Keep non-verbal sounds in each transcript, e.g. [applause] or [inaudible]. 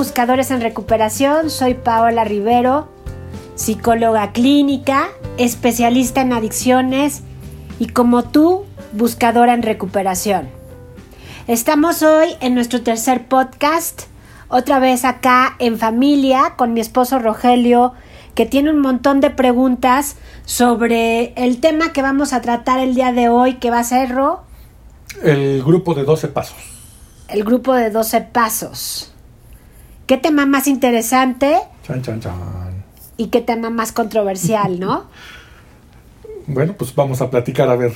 Buscadores en Recuperación, soy Paola Rivero, psicóloga clínica, especialista en adicciones y como tú, buscadora en recuperación. Estamos hoy en nuestro tercer podcast, otra vez acá en familia con mi esposo Rogelio, que tiene un montón de preguntas sobre el tema que vamos a tratar el día de hoy, que va a ser Ro. El grupo de 12 pasos. El grupo de 12 pasos. ¿Qué tema más interesante? Chan, chan, chan. Y qué tema más controversial, ¿no? [laughs] bueno, pues vamos a platicar a ver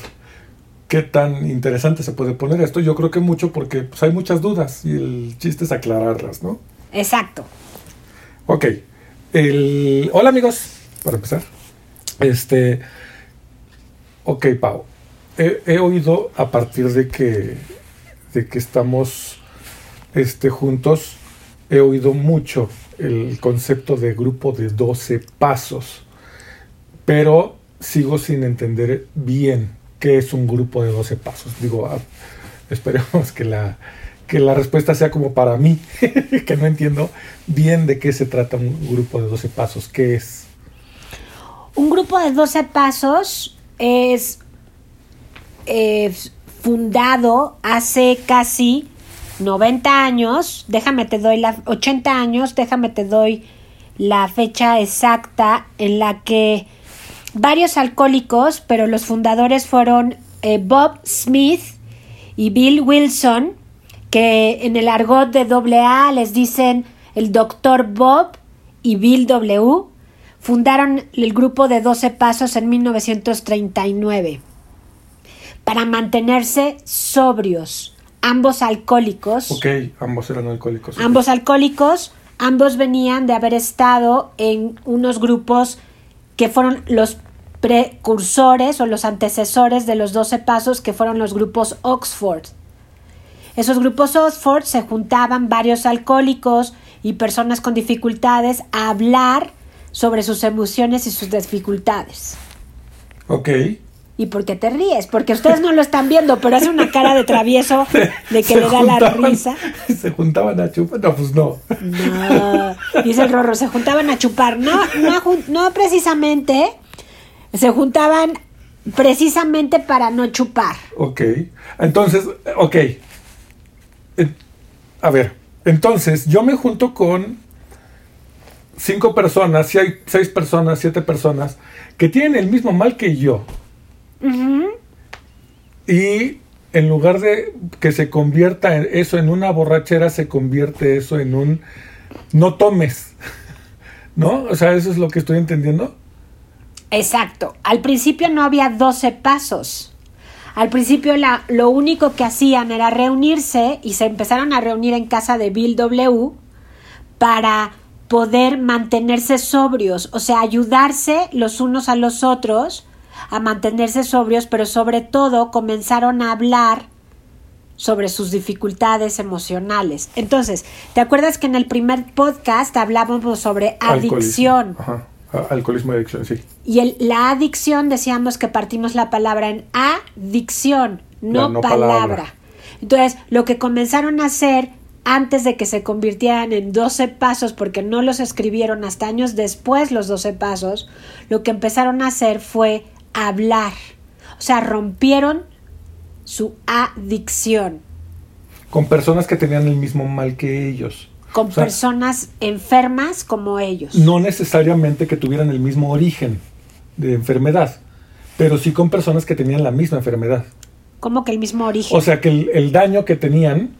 qué tan interesante se puede poner esto. Yo creo que mucho porque pues, hay muchas dudas y el chiste es aclararlas, ¿no? Exacto. Ok. El... Hola amigos, para empezar. Este... Ok, Pau. He, he oído a partir de que, de que estamos este, juntos he oído mucho el concepto de grupo de 12 pasos, pero sigo sin entender bien qué es un grupo de 12 pasos. Digo, ah, esperemos que la, que la respuesta sea como para mí, [laughs] que no entiendo bien de qué se trata un grupo de 12 pasos, qué es. Un grupo de 12 pasos es fundado hace casi 90 años, déjame te doy la 80 años, déjame te doy la fecha exacta en la que varios alcohólicos, pero los fundadores fueron eh, Bob Smith y Bill Wilson, que en el argot de AA les dicen el doctor Bob y Bill W, fundaron el grupo de 12 pasos en 1939 para mantenerse sobrios ambos alcohólicos. Ok, ambos eran alcohólicos. Ambos alcohólicos, ambos venían de haber estado en unos grupos que fueron los precursores o los antecesores de los 12 pasos que fueron los grupos Oxford. Esos grupos Oxford se juntaban varios alcohólicos y personas con dificultades a hablar sobre sus emociones y sus dificultades. Ok. ¿Y por qué te ríes? Porque ustedes no lo están viendo, pero hace una cara de travieso [laughs] de que le da la risa. [laughs] Se juntaban a chupar. No, pues no. No, dice el Rorro, se juntaban a chupar. No, no, no precisamente. Se juntaban precisamente para no chupar. Ok. Entonces, ok. A ver, entonces yo me junto con cinco personas, si hay seis personas, siete personas, que tienen el mismo mal que yo y en lugar de que se convierta eso en una borrachera, se convierte eso en un no tomes. [laughs] ¿No? O sea, eso es lo que estoy entendiendo. Exacto. Al principio no había 12 pasos. Al principio lo único que hacían era reunirse y se empezaron a reunir en casa de Bill W para poder mantenerse sobrios, o sea, ayudarse los unos a los otros a mantenerse sobrios, pero sobre todo comenzaron a hablar sobre sus dificultades emocionales. Entonces, ¿te acuerdas que en el primer podcast hablábamos sobre adicción? Ajá. Alcoholismo y adicción, sí. Y el, la adicción decíamos que partimos la palabra en adicción, no, palabra. Entonces, lo que comenzaron a hacer antes de que se convirtieran en 12 pasos, porque no los escribieron hasta años después los 12 pasos, lo que empezaron a hacer fue hablar. O sea, rompieron su adicción. Con personas que tenían el mismo mal que ellos. Con personas enfermas como ellos. No necesariamente que tuvieran el mismo origen de enfermedad, pero sí con personas que tenían la misma enfermedad. ¿Cómo que el mismo origen? O sea, que el, el daño que tenían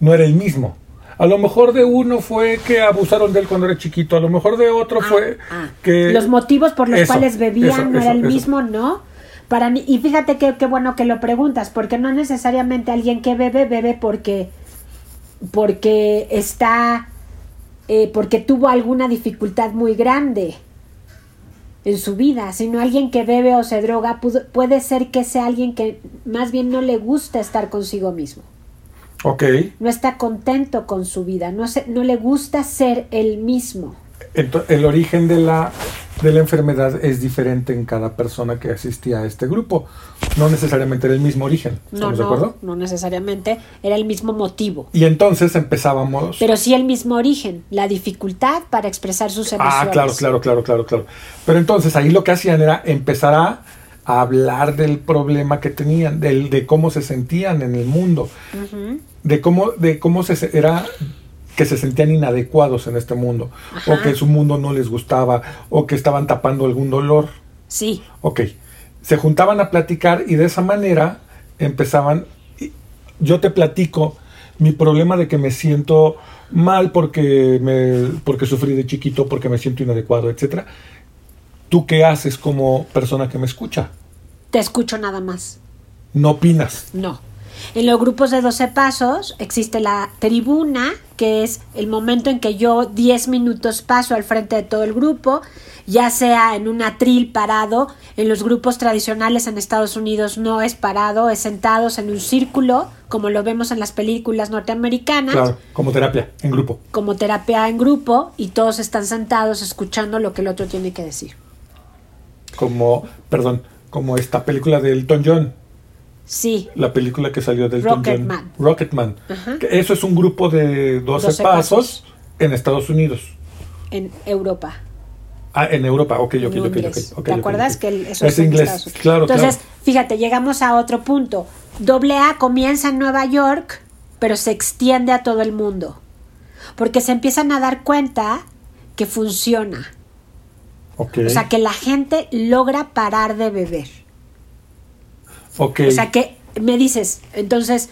no era el mismo. A lo mejor de uno fue que abusaron de él cuando era chiquito, a lo mejor de otro ah, fue ah. que... Los motivos por los cuales bebían no era el mismo, ¿no? Para mí, y fíjate qué bueno que lo preguntas, porque no necesariamente alguien que bebe, bebe porque, porque está, eh, porque tuvo alguna dificultad muy grande en su vida, sino alguien que bebe o se droga puede ser que sea alguien que más bien no le gusta estar consigo mismo. No está contento con su vida, no, no le gusta ser el mismo. el origen de la de la enfermedad es diferente en cada persona que asistía a este grupo. No necesariamente era el mismo origen. No, ¿Estamos de no, acuerdo? no necesariamente era el mismo motivo. Y entonces empezábamos. Pero sí el mismo origen, la dificultad para expresar sus emociones. Ah, claro, claro, claro, claro, claro. Pero entonces ahí lo que hacían era empezar a, a hablar del problema que tenían, del, de cómo se sentían en el mundo, de cómo, de cómo se era que se sentían inadecuados en este mundo, o que su mundo no les gustaba, o que estaban tapando algún dolor. Sí, Ok, se juntaban a platicar y de esa manera empezaban, yo te platico mi problema de que me siento mal porque, me, porque sufrí de chiquito, porque me siento inadecuado, etcétera. ¿Tú qué haces como persona que me escucha? te escucho nada más. No opinas. No. En los grupos de 12 pasos existe la tribuna, que es el momento en que yo 10 minutos paso al frente de todo el grupo, ya sea en un atril parado, en los grupos tradicionales en Estados Unidos no es parado, es sentados en un círculo, como lo vemos en las películas norteamericanas, Claro, como terapia, en grupo. como terapia en grupo, y todos están sentados escuchando lo que el otro tiene que decir. Como, perdón, como esta película de Elton John, Sí, la película que salió de Elton John. Rocketman. Rocketman. Eso es un grupo de 12, 12 pasos, pasos. en Estados Unidos. en Europa. Ah, en Europa, ok, ok, en ok, ok, Londres. ok, ¿Te acuerdas ok. que el- eso es en inglés? Unidos? Claro, Entonces, claro. fíjate, llegamos a otro punto. Doble A comienza en Nueva York, pero se extiende a todo el mundo. Porque se empiezan a dar cuenta que funciona. O sea, que la gente logra parar de beber. O sea, que me dices, entonces,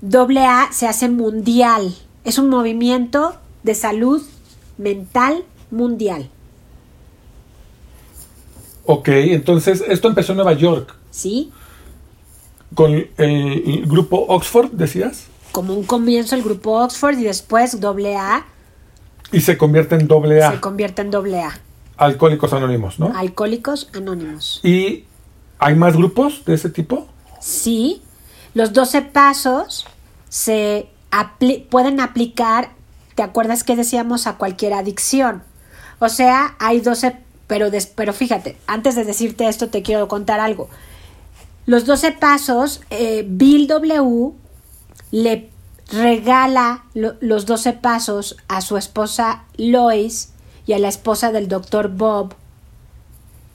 doble A se hace mundial. Es un movimiento de salud mental mundial. ok, entonces esto empezó en Nueva York ¿Sí? con el, el grupo Oxford, decías, como un comienzo el grupo Oxford y después doble A y se convierte en doble A, se convierte en doble A. Alcohólicos Anónimos, ¿no? Alcohólicos Anónimos. ¿Y hay más grupos de ese tipo? Sí, los 12 pasos se apli- pueden aplicar, ¿te acuerdas que decíamos a cualquier adicción? O sea, hay 12, pero, des- pero fíjate, antes de decirte esto te quiero contar algo. Los 12 pasos, eh, Bill W. le regala lo- los 12 pasos a su esposa Lois y a la esposa del doctor Bob,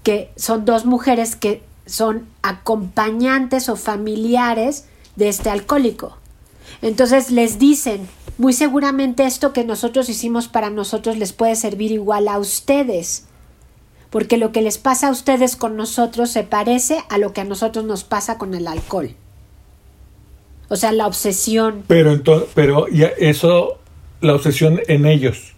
que son dos mujeres que son acompañantes o familiares de este alcohólico. Entonces les dicen, muy seguramente esto que nosotros hicimos para nosotros les puede servir igual a ustedes, porque lo que les pasa a ustedes con nosotros se parece a lo que a nosotros nos pasa con el alcohol. O sea, la obsesión, Pero, ento- pero ya eso, la obsesión en ellos.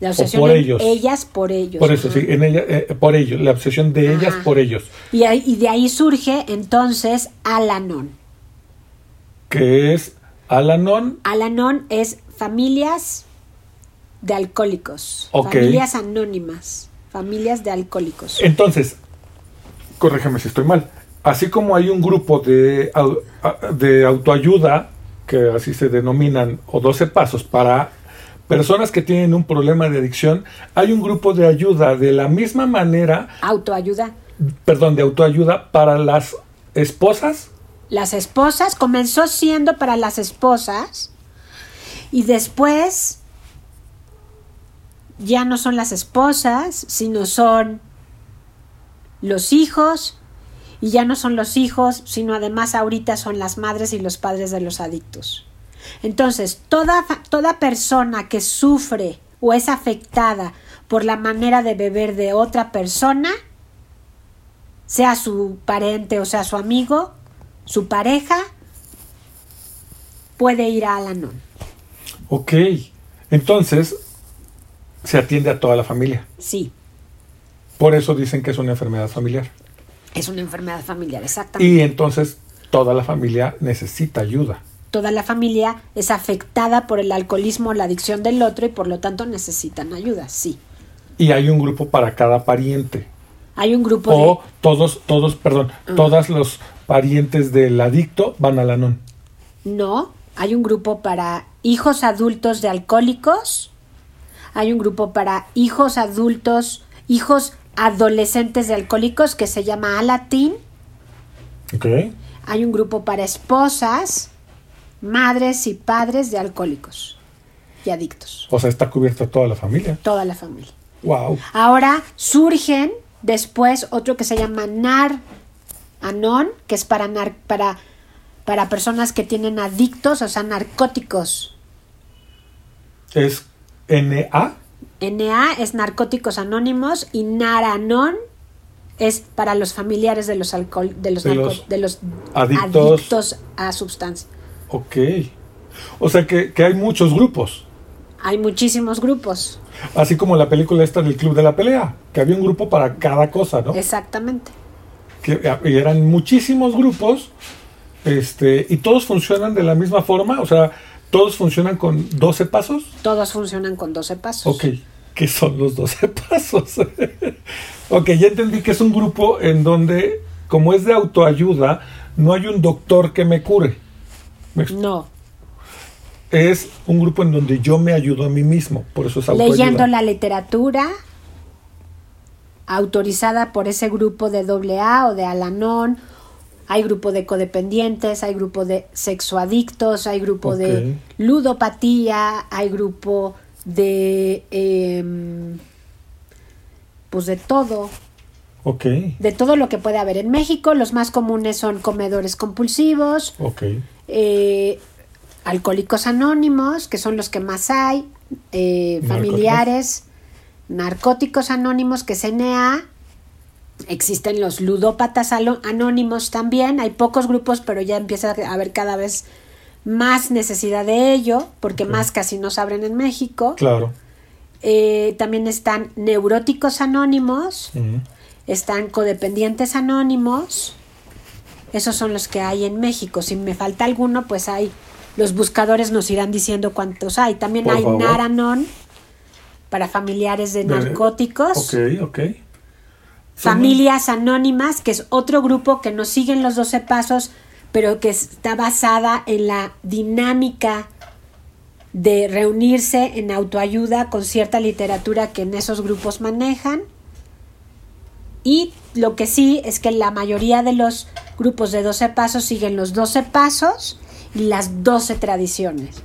La obsesión por en ellos. ellas por ellos. Por eso, ajá. sí, en ella, eh, por ellos, la obsesión de ellas por ellos. Y, ahí- y de ahí surge entonces Alanon. Que es Alanon, Alanon es familias de alcohólicos. Familias anónimas. Familias de alcohólicos. Entonces, corrígeme si estoy mal. Así como hay un grupo de, de autoayuda, que así se denominan, o 12 pasos para personas que tienen un problema de adicción, hay un grupo de ayuda de la misma manera, Autoayuda. perdón, de autoayuda para las esposas. Las esposas comenzó siendo para las esposas y después ya no son las esposas, sino son los hijos y ya no son los hijos, sino además ahorita son las madres y los padres de los adictos. Entonces, toda, toda persona que sufre o es afectada por la manera de beber de otra persona, sea su parente o sea su amigo, su pareja, puede ir a Alanon. Ok, entonces se atiende a toda la familia. Sí, Por eso dicen que es una enfermedad familiar. es una enfermedad familiar, exactamente. Y entonces toda la familia necesita ayuda. Toda la familia es afectada por el alcoholismo o la adicción del otro y por lo tanto necesitan ayuda, sí. Y hay un grupo para cada pariente. Hay un grupo O todos, todos, perdón, todos los parientes del adicto van al anón. de... No, hay un grupo para hijos adultos de alcohólicos, hay un grupo para hijos adultos, hijos adolescentes de alcohólicos que se llama Alatin. Ok. Hay un grupo para esposas, madres y padres de alcohólicos y adictos. O sea, está cubierta toda la familia. Toda la familia. Wow. Ahora surgen después otro que se llama NAR Anon, que es para, nar- para, para personas que tienen adictos, o sea, narcóticos. Es NA. NA es Narcóticos Anónimos y Naranon es para los familiares de los alcohol, de los, De narco- los de los adictos. adictos a sustancias. Ok. O sea que, que hay muchos grupos. Hay muchísimos grupos, Así como la película esta del Club de la Pelea, que había un grupo para cada cosa, ¿no? exactamente. Que y eran muchísimos grupos, este, y todos funcionan de la misma forma, o sea, todos funcionan con 12 pasos. Todos funcionan con 12 pasos. Ok, ¿qué son los 12 [laughs] pasos? ok, ya entendí que es un grupo en donde, como es de autoayuda, no hay un doctor que me cure. No, Es un grupo en donde yo me ayudo a mí mismo, por eso es autoayuda. leyendo la literatura autorizada por ese grupo de AA o de Alanon. Hay grupo de codependientes, hay grupo de sexoadictos, hay grupo de ludopatía, hay grupo de... em, pues de todo, Ok, de todo lo que puede haber en México. Los más comunes son comedores compulsivos, ok, eh, alcohólicos anónimos, que son los que más hay, eh, familiares, narcóticos anónimos, que es NA, existen los ludópatas anónimos también, hay pocos grupos, pero ya empieza a haber cada vez más necesidad de ello, porque Ok. más casi no se abren en México. claro. Eh, también están neuróticos anónimos. Están codependientes anónimos. Esos son los que hay en México. Si me falta alguno, pues hay. Los buscadores nos irán diciendo cuántos hay. También Por hay favor. Naranon para familiares de narcóticos. Ok, ok. Familias Anónimas, que es otro grupo que no siguen los 12 pasos, pero que está basada en la dinámica de reunirse en autoayuda con cierta literatura que en esos grupos manejan. Y lo que sí es que la mayoría de los grupos de 12 pasos siguen los 12 pasos y las 12 tradiciones,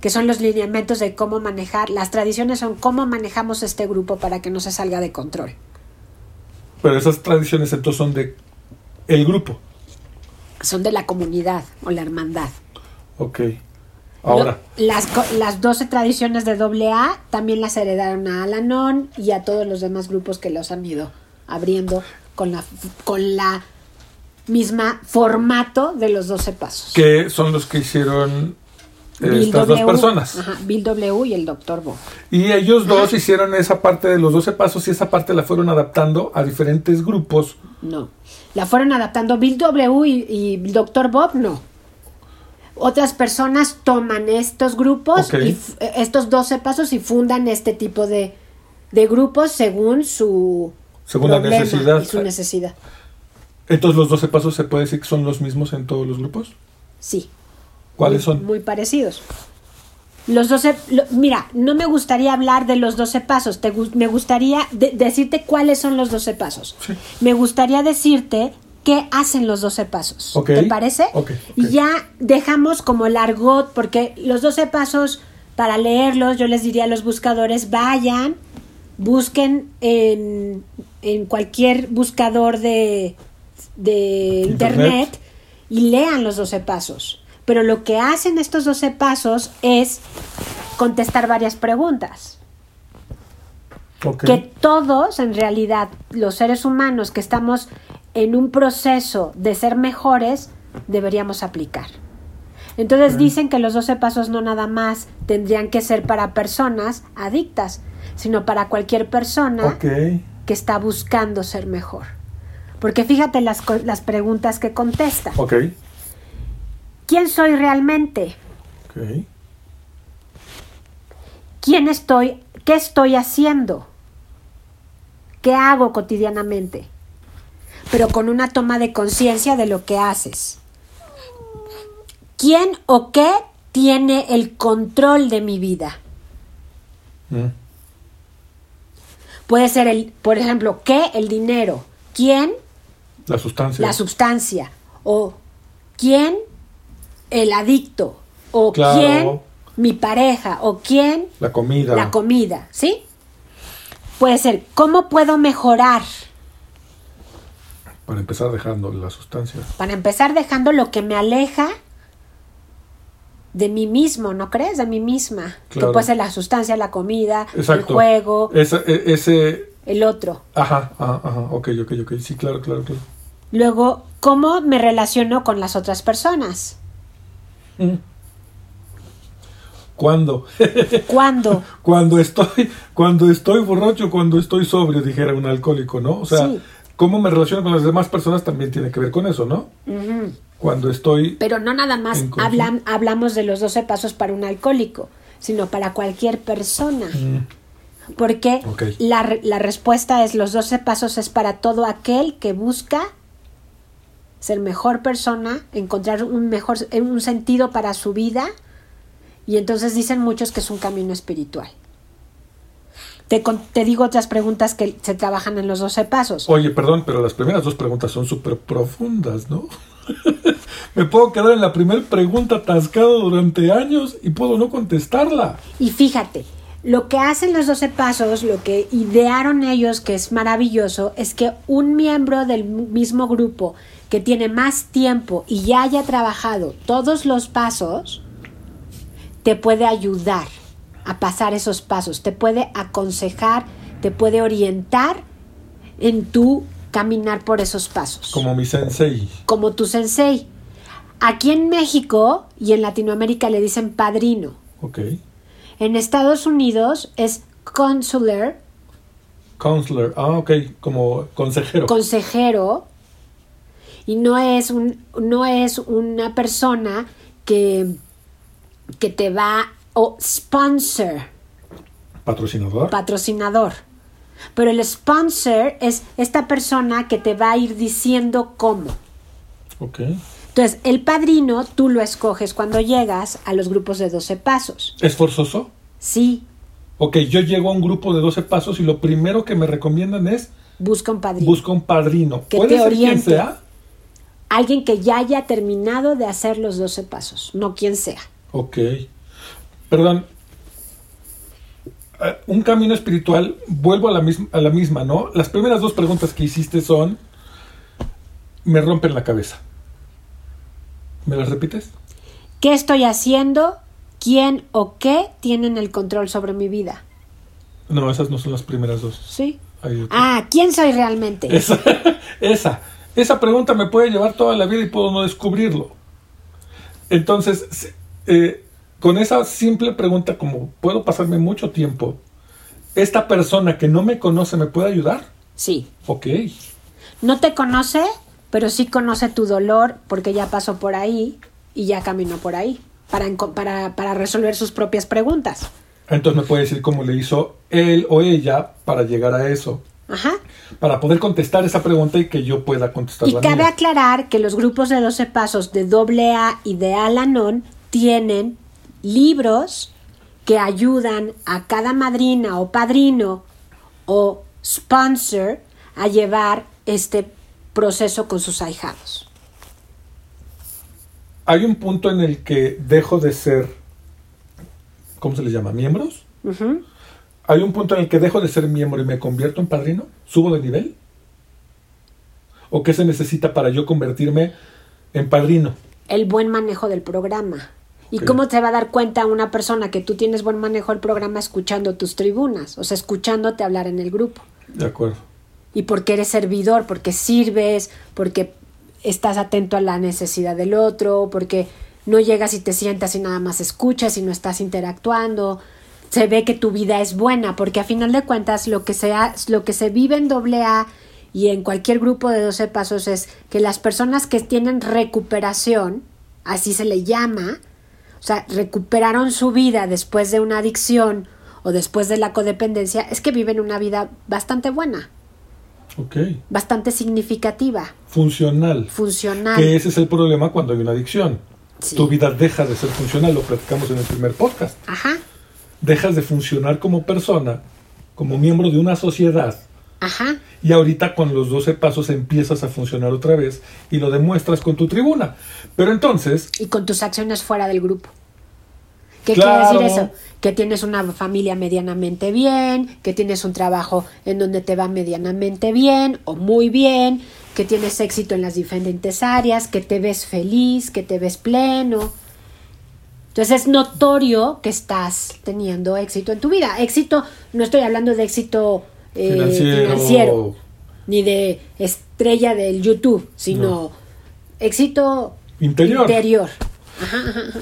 que son los lineamientos de cómo manejar. Las tradiciones son cómo manejamos este grupo para que no se salga de control. Pero esas tradiciones entonces son de el grupo. son de la comunidad o la hermandad. Ok. Ahora, Lo- las, las 12 tradiciones de AA también las heredaron a Alanon y a todos los demás grupos que los han ido abriendo con la, con la misma formato de los 12 pasos. ¿qué son los que hicieron eh, Bill estas dos personas? ajá, Bill W y el Dr. Bo. Y ellos dos hicieron esa parte de los 12 pasos y esa parte la fueron adaptando a diferentes grupos. No. La fueron adaptando Bill W y, y Dr. Bob, no. Otras personas toman estos grupos, y eh, estos 12 pasos y fundan este tipo de, de grupos según su Según la necesidad. y su necesidad. Entonces los 12 pasos se puede decir que son los mismos en todos los grupos. Sí. ¿Cuáles muy, son? Muy parecidos. Los 12, lo- mira, no me gustaría hablar de los 12 pasos, te me gustaría de- decirte cuáles son los 12 pasos. Sí. Me gustaría decirte qué hacen los 12 pasos. Ok. ¿Te parece? Ok, Y ok. ya dejamos como el argot, porque los 12 pasos, para leerlos, yo les diría a los buscadores, vayan, busquen en, en cualquier buscador de, de Internet. internet y lean los 12 pasos. Pero lo que hacen estos 12 pasos es contestar varias preguntas. Que todos, en realidad, los seres humanos que estamos en un proceso de ser mejores, deberíamos aplicar. Entonces dicen que los 12 pasos no nada más tendrían que ser para personas adictas, sino para cualquier persona que está buscando ser mejor. Porque fíjate las, las preguntas que contesta. ¿Quién soy realmente? ¿Quién estoy? ¿Qué estoy haciendo? ¿Qué hago cotidianamente? Pero con una toma de conciencia de lo que haces. ¿Quién o qué tiene el control de mi vida? Mm. Puede ser el, por ejemplo, ¿qué? El dinero. ¿Quién? La sustancia. La sustancia. O ¿quién? El adicto. O Claro. ¿quién? Mi pareja. O ¿quién? La comida. La comida. ¿Sí? Puede ser, ¿cómo puedo mejorar? Para empezar dejando la sustancia. Para empezar, dejando lo que me aleja de mí mismo, ¿no crees? De mí misma. Claro. Que puede ser la sustancia, la comida, Exacto. el juego, Ese, e- ese. el otro. Ajá, ajá, ajá. Ok, ok, ok. Sí, claro, claro, claro. Luego, ¿cómo me relaciono con las otras personas? Mm. ¿Cuándo? [laughs] ¿Cuándo? cuando estoy, cuando estoy borracho, cuando estoy sobrio, dijera un alcohólico, ¿no? O sea, Sí. cómo me relaciono con las demás personas también tiene que ver con eso, ¿no? Cuando estoy. Pero no nada más hablan, hablamos de los 12 pasos para un alcohólico, sino para cualquier persona. Mm, Porque Ok. la, la respuesta es los 12 pasos es para todo aquel que busca ser mejor persona, encontrar un mejor un sentido para su vida y entonces dicen muchos que es un camino espiritual. Te, te digo otras preguntas que se trabajan en los 12 pasos. Oye, perdón, pero las primeras dos preguntas son súper profundas, ¿no? Me puedo quedar en la primera pregunta atascado durante años y puedo no contestarla. Y fíjate, lo que hacen los 12 pasos, lo que idearon ellos, que es maravilloso, es que un miembro del mismo grupo que tiene más tiempo y ya haya trabajado todos los pasos, te puede ayudar a pasar esos pasos, te puede aconsejar, te puede orientar en tu caminar por esos pasos Como mi sensei. como tu sensei. Aquí en México y en Latinoamérica le dicen padrino. Ok. En Estados Unidos es consular, Counselor. Ah, ok. Como consejero. consejero, y no es, un, no es una persona que, que te va, o sponsor, Patrocinador. patrocinador. Pero el sponsor es esta persona que te va a ir diciendo cómo. ok. Entonces, el padrino tú lo escoges cuando llegas a los grupos de 12 pasos. ¿Es forzoso? Sí, Ok, yo llego a un grupo de 12 pasos y lo primero que me recomiendan es busca un padrino. busca un padrino. Que Puede te ser quien sea. Alguien que ya haya terminado de hacer los 12 pasos, no quien sea. Ok. Perdón. Un camino espiritual, vuelvo a la, misma, a la misma, ¿no? Las primeras dos preguntas que hiciste son, me rompen la cabeza. ¿Me las repites? ¿Qué estoy haciendo? ¿Quién o qué tienen el control sobre mi vida? No, esas no son las primeras dos. ¿Sí? Ah, ¿quién soy realmente? Esa, [laughs] esa, esa pregunta me puede llevar toda la vida y puedo no descubrirlo. Entonces, eh, con esa simple pregunta, como puedo pasarme mucho tiempo, ¿esta persona que no me conoce me puede ayudar? Sí. Ok, No te conoce, pero sí conoce tu dolor porque ya pasó por ahí y ya caminó por ahí para, para, para resolver sus propias preguntas. entonces me puede decir cómo le hizo él o ella para llegar a eso, Ajá. para poder contestar esa pregunta y que yo pueda contestar Y cabe mía. aclarar que los grupos de 12 pasos de AA y de Al-Anon tienen libros que ayudan a cada madrina o padrino o sponsor a llevar este proceso con sus ahijados. Hay un punto en el que dejo de ser, ¿cómo se les llama? ¿Miembros? ¿Hay un punto en el que dejo de ser miembro y me convierto en padrino? ¿Subo de nivel? ¿O qué se necesita para yo convertirme en padrino? El buen manejo del programa. ¿Y cómo te va a dar cuenta una persona que tú tienes buen manejo del programa escuchando tus tribunas? O sea, escuchándote hablar en el grupo. De acuerdo. y porque eres servidor, porque sirves, porque estás atento a la necesidad del otro, porque no llegas y te sientas y nada más escuchas y no estás interactuando. Se ve que tu vida es buena, porque a final de cuentas lo que se, ha- lo que se vive en AA y en cualquier grupo de 12 pasos es que las personas que tienen recuperación, así se le llama, o sea, recuperaron su vida después de una adicción o después de la codependencia, es que viven una vida bastante buena Ok. bastante significativa, Funcional. funcional. Que ese es el problema cuando hay una adicción. Sí. Tu vida deja de ser funcional, lo platicamos en el primer podcast. Ajá, Dejas de funcionar como persona como miembro de una sociedad. Ajá. Y ahorita con los 12 pasos empiezas a funcionar otra vez y lo demuestras con tu tribuna. Pero entonces, Y con tus acciones fuera del grupo. ¿Qué Claro. quiere decir eso? Que tienes una familia medianamente bien, que tienes un trabajo en donde te va medianamente bien o muy bien, que tienes éxito en las diferentes áreas, que te ves feliz, que te ves pleno. Entonces es notorio que estás teniendo éxito en tu vida. Éxito, no estoy hablando de éxito eh, Financiero. financiero, ni de estrella del YouTube, sino No. éxito Interior. interior.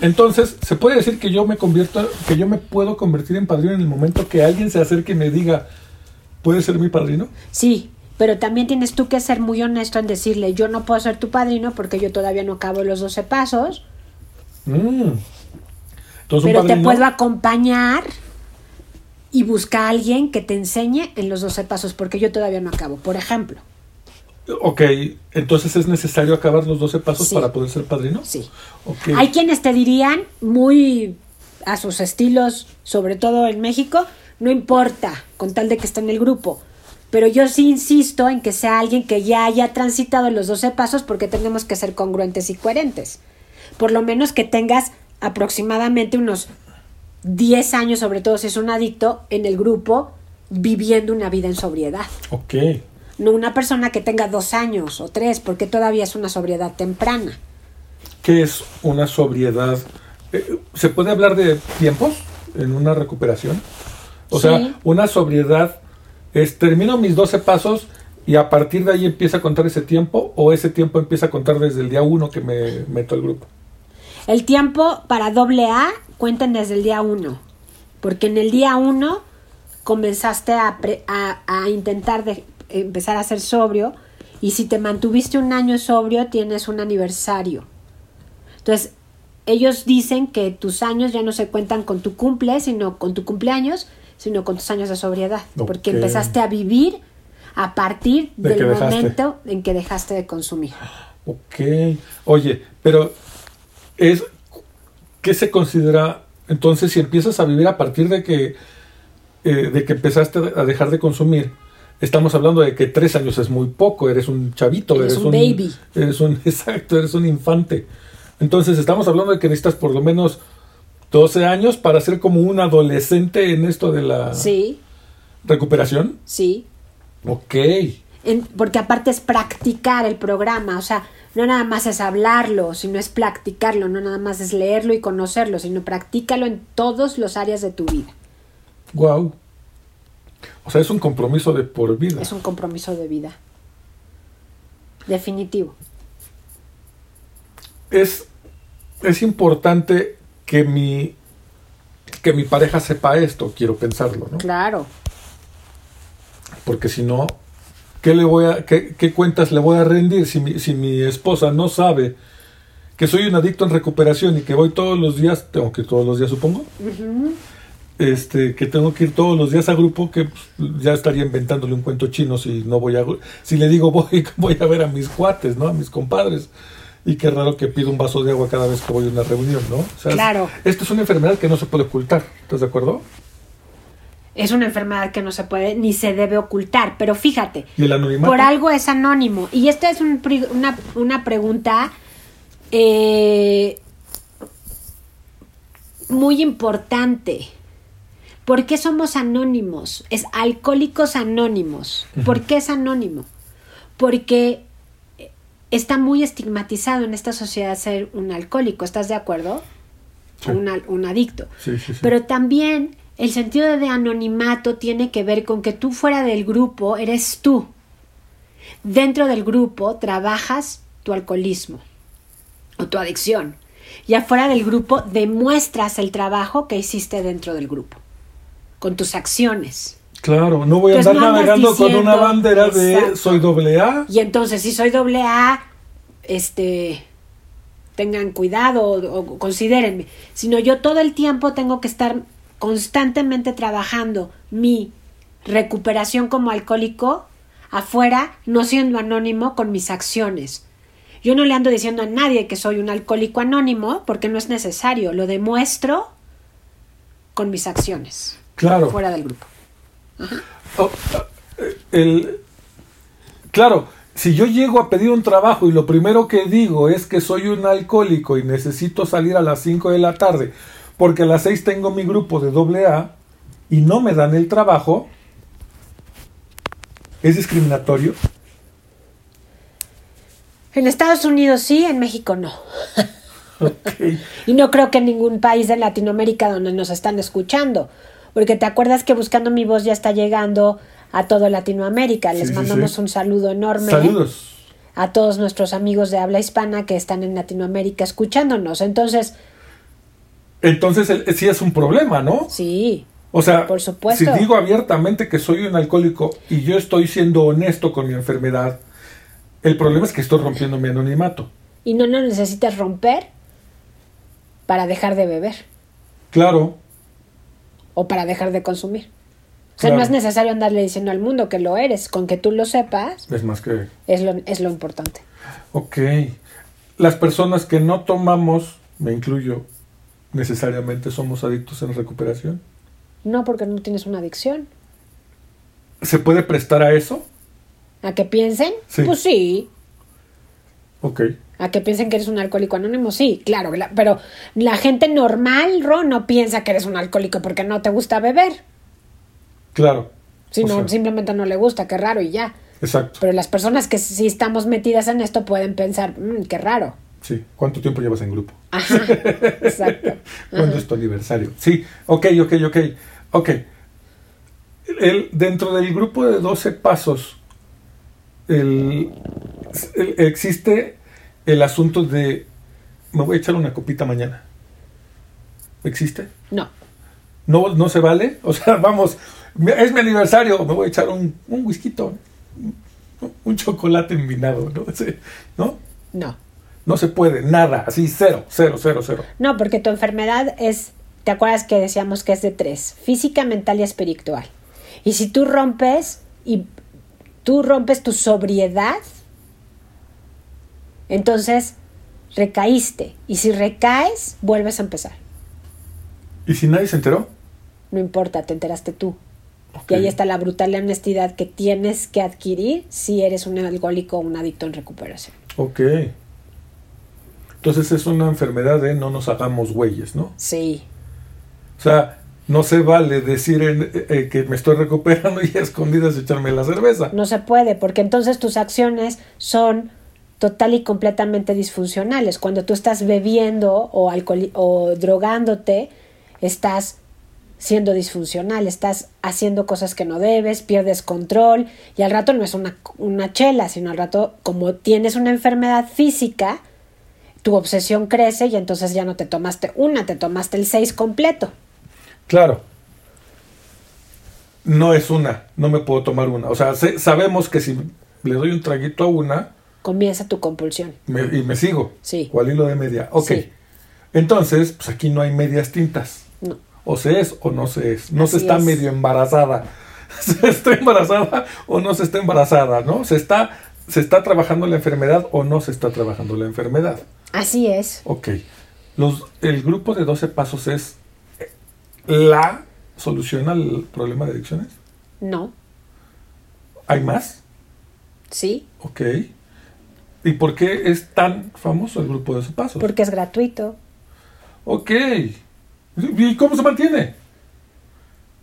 entonces se puede decir que yo me convierto, que yo me puedo convertir en padrino en el momento que alguien se acerque y me diga, ¿puedes ser mi padrino? Sí, pero también tienes tú que ser muy honesto en decirle, yo no puedo ser tu padrino porque yo todavía no acabo los 12 pasos, Mm. Entonces pero te puedo acompañar y busca a alguien que te enseñe en los 12 pasos porque yo todavía no acabo. Por ejemplo, Ok, entonces es necesario acabar los 12 pasos Sí. para poder ser padrino. sí. Hay quienes te dirían, muy a sus estilos, sobre todo en México, no importa, con tal de que esté en el grupo. Pero yo sí insisto en que sea alguien que ya haya transitado los 12 pasos porque tenemos que ser congruentes y coherentes. Por lo menos que tengas aproximadamente unos 10 años, sobre todo si es un adicto, en el grupo viviendo una vida en sobriedad. Ok. No una persona que tenga dos años o tres, porque todavía es una sobriedad temprana. ¿Qué es una sobriedad? Eh, ¿Se puede hablar de tiempos en una recuperación? O Sí. sea, una sobriedad es termino mis 12 pasos y a partir de ahí empieza a contar ese tiempo o ese tiempo empieza a contar desde el día uno que me meto al grupo. El tiempo para doble A cuenten desde el día 1, porque en el día 1 comenzaste a, pre- a- a intentar de empezar a ser sobrio y si te mantuviste un año sobrio tienes un aniversario. Entonces, ellos dicen que tus años ya no se cuentan con tu cumple, sino con tu cumpleaños, sino con tus años de sobriedad, porque empezaste a vivir a partir De del dejaste. momento en que dejaste de consumir. Ok. Oye, pero es ¿qué se considera entonces si empiezas a vivir a partir de que eh, de que empezaste a dejar de consumir? Estamos hablando de que tres años es muy poco, eres un chavito, Eres eres, un baby. eres un [laughs] exacto, eres un infante. Entonces estamos hablando de que necesitas por lo menos 12 años para ser como un adolescente en esto de la Sí, recuperación. sí. Ok. En- porque aparte es practicar el programa, o sea, no nada más es hablarlo, sino es practicarlo, no nada más es leerlo y conocerlo, sino practícalo en todas las áreas de tu vida. Wow. O sea, es un compromiso de por vida. Es un compromiso de vida. Definitivo. es, es importante que mi, que mi pareja sepa esto, quiero pensarlo, ¿no? Claro. Porque si no, ¿qué, le voy a, qué, qué cuentas le voy a rendir si mi, si mi esposa no sabe que soy un adicto en recuperación y que voy todos los días, tengo que ir todos los días supongo, este, que tengo que ir todos los días a grupo, que pues, ya estaría inventándole un cuento chino si no voy a, si le digo voy, [laughs] voy a ver a mis cuates, ¿no? A mis compadres. Y qué raro que pido un vaso de agua cada vez que voy a una reunión, ¿no? O sea, es- Claro. Esto es una enfermedad que no se puede ocultar, ¿estás de acuerdo? Es una enfermedad que no se puede ni se debe ocultar, pero fíjate, por algo es anónimo. Y esta es un una, una pregunta eh, muy importante. ¿Por qué somos anónimos? Es Alcohólicos Anónimos. ¿Por qué es anónimo? Porque está muy estigmatizado en esta sociedad ser un alcohólico. ¿Estás de acuerdo? Sí. Un, un adicto. Sí, sí, sí. Pero también el sentido de anonimato tiene que ver con que tú fuera del grupo eres tú. Dentro del grupo trabajas tu alcoholismo o tu adicción. Y afuera del grupo demuestras el trabajo que hiciste dentro del grupo, con tus acciones. Claro, no voy a Entonces, andar no navegando con una bandera de soy doble A. Y entonces, si soy doble A, este, tengan cuidado o, o considérenme. Sino yo todo el tiempo tengo que estar constantemente trabajando mi recuperación como alcohólico afuera, no siendo anónimo con mis acciones. Yo no le ando diciendo a nadie que soy un alcohólico anónimo porque no es necesario, lo demuestro con mis acciones Claro. fuera del grupo. Oh, eh, el, claro, si yo llego a pedir un trabajo y lo primero que digo es que soy un alcohólico y necesito salir a las 5 de la tarde porque a las 6 tengo mi grupo de doble A y no me dan el trabajo, ¿es discriminatorio? En Estados Unidos sí, en México no. [laughs] Y no creo que en ningún país de Latinoamérica donde nos están escuchando. Porque te acuerdas que Buscando mi voz ya está llegando a todo Latinoamérica. Les Sí, sí, mandamos sí. un saludo enorme Saludos. a todos nuestros amigos de habla hispana que están en Latinoamérica escuchándonos. Entonces, Entonces el- sí es un problema, ¿no? sí, O sea, Por supuesto. si digo abiertamente que soy un alcohólico y yo estoy siendo honesto con mi enfermedad, el problema es que estoy rompiendo mi anonimato. y no lo necesitas romper para dejar de beber Claro, o para dejar de consumir. O sea, Claro. no es necesario andarle diciendo al mundo que lo eres. Con que tú lo sepas es más que... es lo, es lo importante. Ok. Las personas que no tomamos, me incluyo, necesariamente somos adictos en recuperación. No porque no tienes una adicción. ¿Se puede prestar a eso? ¿A que piensen? Sí. Pues sí. Ok. A que piensen que eres un alcohólico anónimo, sí, claro. la- pero la gente normal, Ro, no piensa que eres un alcohólico porque no te gusta beber. Claro. Sino O sea, simplemente no le gusta, qué raro y ya. Exacto. Pero las personas que sí estamos metidas en esto pueden pensar, "Mm, qué raro. Sí. ¿Cuánto tiempo llevas en grupo? Ajá, [laughs] exacto. ¿Cuándo es tu aniversario? Sí, ok, ok, ok. Ok. El, dentro del grupo de 12 pasos, el- el- existe el asunto de me voy a echar una copita mañana. ¿Existe? No, ¿No, no se vale? O sea, [laughs] vamos, es mi aniversario, me voy a echar un, un whisky, un, un chocolate envinado, ¿no? [laughs] ¿no? no. No se puede, nada, así, cero, cero, cero, cero. No, porque tu enfermedad es, ¿te acuerdas que decíamos que es de tres? Física, mental y espiritual. Y si tú rompes y tú rompes tu sobriedad, entonces recaíste. Y si recaes, vuelves a empezar. ¿Y si nadie se enteró? No importa, te enteraste tú. Y ahí está la brutal honestidad que tienes que adquirir si eres un alcohólico o un adicto en recuperación. Ok. Entonces es una enfermedad de no nos hagamos güeyes, ¿no? Sí, O sea, no se vale decir en- eh, eh, que me estoy recuperando [laughs] y a escondidas echarme la cerveza. no se puede, porque entonces tus acciones son total y completamente disfuncionales. Cuando tú estás bebiendo o, o drogándote, estás siendo disfuncional, estás haciendo cosas que no debes, pierdes control y al rato no es una, una chela, sino al rato como tienes una enfermedad física, tu obsesión crece y entonces ya no te tomaste una, te tomaste el seis completo. Claro. No es una, no me puedo tomar una. O sea, sabemos que si le doy un traguito a una Comienza tu compulsión. me- y me sigo. Sí. ¿Cuál hilo de media? Ok. Sí. Entonces, pues aquí no hay medias tintas. No. O se es o no se es. No se está es. medio embarazada. [laughs] Se está embarazada o no se está embarazada, ¿no? Se está, se está trabajando la enfermedad o no se está trabajando la enfermedad. Así es. Ok. Los, el grupo de 12 pasos es la solución al problema de adicciones. No. ¿Hay más? Sí. Ok. ¿Y por qué es tan famoso el grupo de 12 pasos? Porque es gratuito. Ok. ¿Y cómo se mantiene?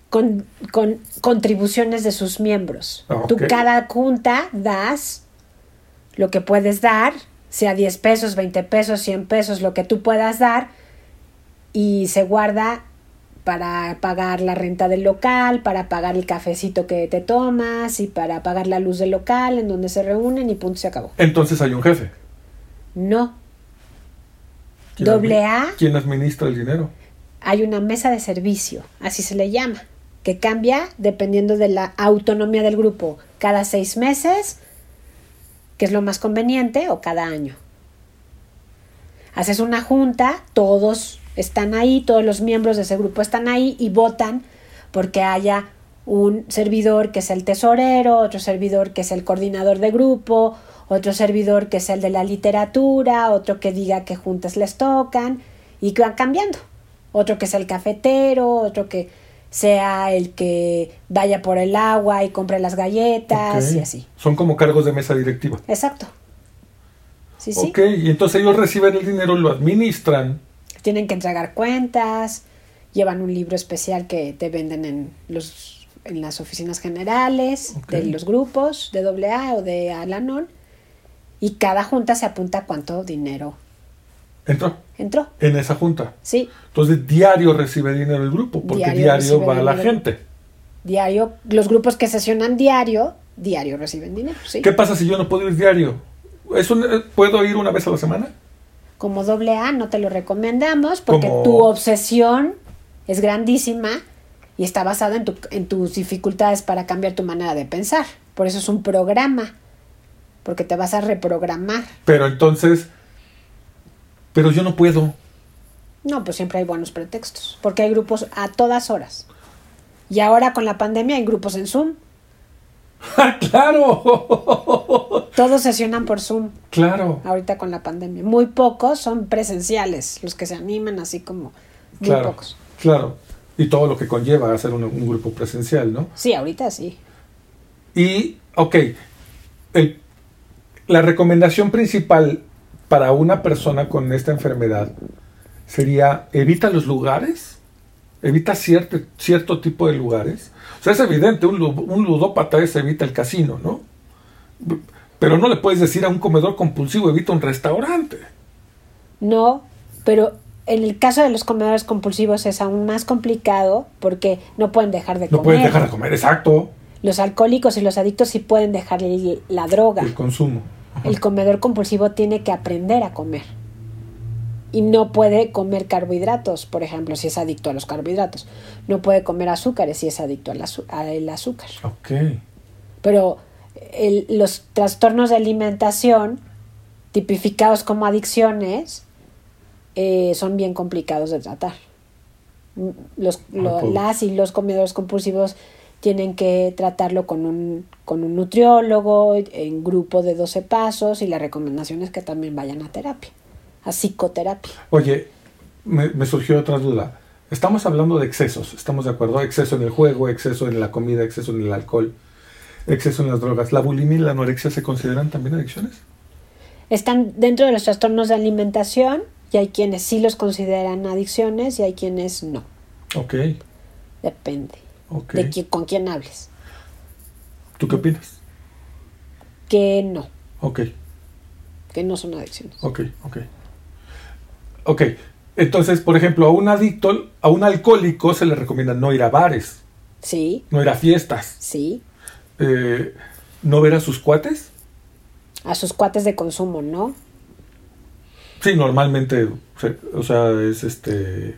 Con, con contribuciones de sus miembros. Ah, Tú ok. cada junta das lo que puedes dar, sea 10 pesos, 20 pesos, 100 pesos, lo que tú puedas dar, y se guarda para pagar la renta del local, para pagar el cafecito que te tomas y para pagar la luz del local en donde se reúnen y punto, se acabó. Entonces hay un jefe. No. ¿Quién Doble admi- A. ¿Quién administra el dinero? hay una mesa de servicio, así se le llama, que cambia dependiendo de la autonomía del grupo, cada seis meses, que es lo más conveniente, o cada año. Haces una junta, todos están ahí, todos los miembros de ese grupo están ahí y votan porque haya un servidor que es el tesorero, otro servidor que es el coordinador de grupo, otro servidor que es el de la literatura, otro que diga qué juntas les tocan y que van cambiando. Otro que es el cafetero, otro que sea el que vaya por el agua y compre las galletas y así. Son como cargos de mesa directiva. Exacto. Sí, sí. Ok, y entonces ellos reciben el dinero, lo administran. Tienen que entregar cuentas, llevan un libro especial que te venden en los en las oficinas generales de los grupos de AA o de Alanon y cada junta se apunta cuánto dinero Entró entró. en esa junta. Sí, Entonces diario recibe dinero el grupo, porque Diario va a la dinero. gente. diario, los grupos que sesionan diario, diario reciben dinero, sí. ¿Qué pasa si yo no puedo ir diario? ¿Es un- ¿Puedo ir una vez a la semana? Como AA no te lo recomendamos porque Como- tu obsesión es grandísima y está basada en, tu- en tus dificultades para cambiar tu manera de pensar. Por eso es un programa, porque te vas a reprogramar. Pero entonces, pero yo no puedo. No, pues siempre hay buenos pretextos, porque hay grupos a todas horas. Y ahora con la pandemia hay grupos en Zoom. [laughs] ¡Ah, claro! Todos sesionan por Zoom claro, ahorita con la pandemia. Muy pocos son presenciales, los que se animan así como muy claro, pocos. claro. Y todo lo que conlleva hacer un, un grupo presencial, ¿no? Sí, ahorita sí. Y, ok, el- la recomendación principal para una persona con esta enfermedad sería evita los lugares, evita cierto, cierto tipo de lugares. O sea, es evidente, un, un ludópata es evita el casino, ¿no? Pero no le puedes decir a un comedor compulsivo evita un restaurante. No, pero en el caso de los comedores compulsivos es aún más complicado porque no pueden dejar de No comer. puedes dejar de comer, exacto, Los alcohólicos y los adictos sí pueden dejar la droga. el consumo. El comedor compulsivo tiene que aprender a comer. Y no puede comer carbohidratos, por ejemplo, si es adicto a los carbohidratos. No puede comer azúcares si es adicto al, azúcar. Ok, Pero el- los trastornos de alimentación, tipificados como adicciones, eh, son bien complicados de tratar. Mm, Los, lo- las y los comedores compulsivos tienen que tratarlo con un, con un nutriólogo, en grupo de 12 pasos, y la recomendación es que también vayan a terapia, a psicoterapia. Oye, me, me surgió otra duda. Estamos hablando de excesos, ¿estamos de acuerdo? Exceso en el juego, exceso en la comida, exceso en el alcohol, exceso en las drogas. ¿La bulimia y la anorexia se consideran también adicciones? Están dentro de los trastornos de alimentación y hay quienes sí los consideran adicciones y hay quienes no. Ok, Depende de qui- con quién hables. ¿Tú qué opinas? Que no, Ok, que no son adicciones. ok, ok. Ok, entonces, por ejemplo, a un adicto, a un alcohólico se le recomienda no ir a bares, Sí, no ir a fiestas, sí. eh, no ver a sus cuates. A sus cuates de consumo, ¿no? Sí, normalmente, o sea, es este...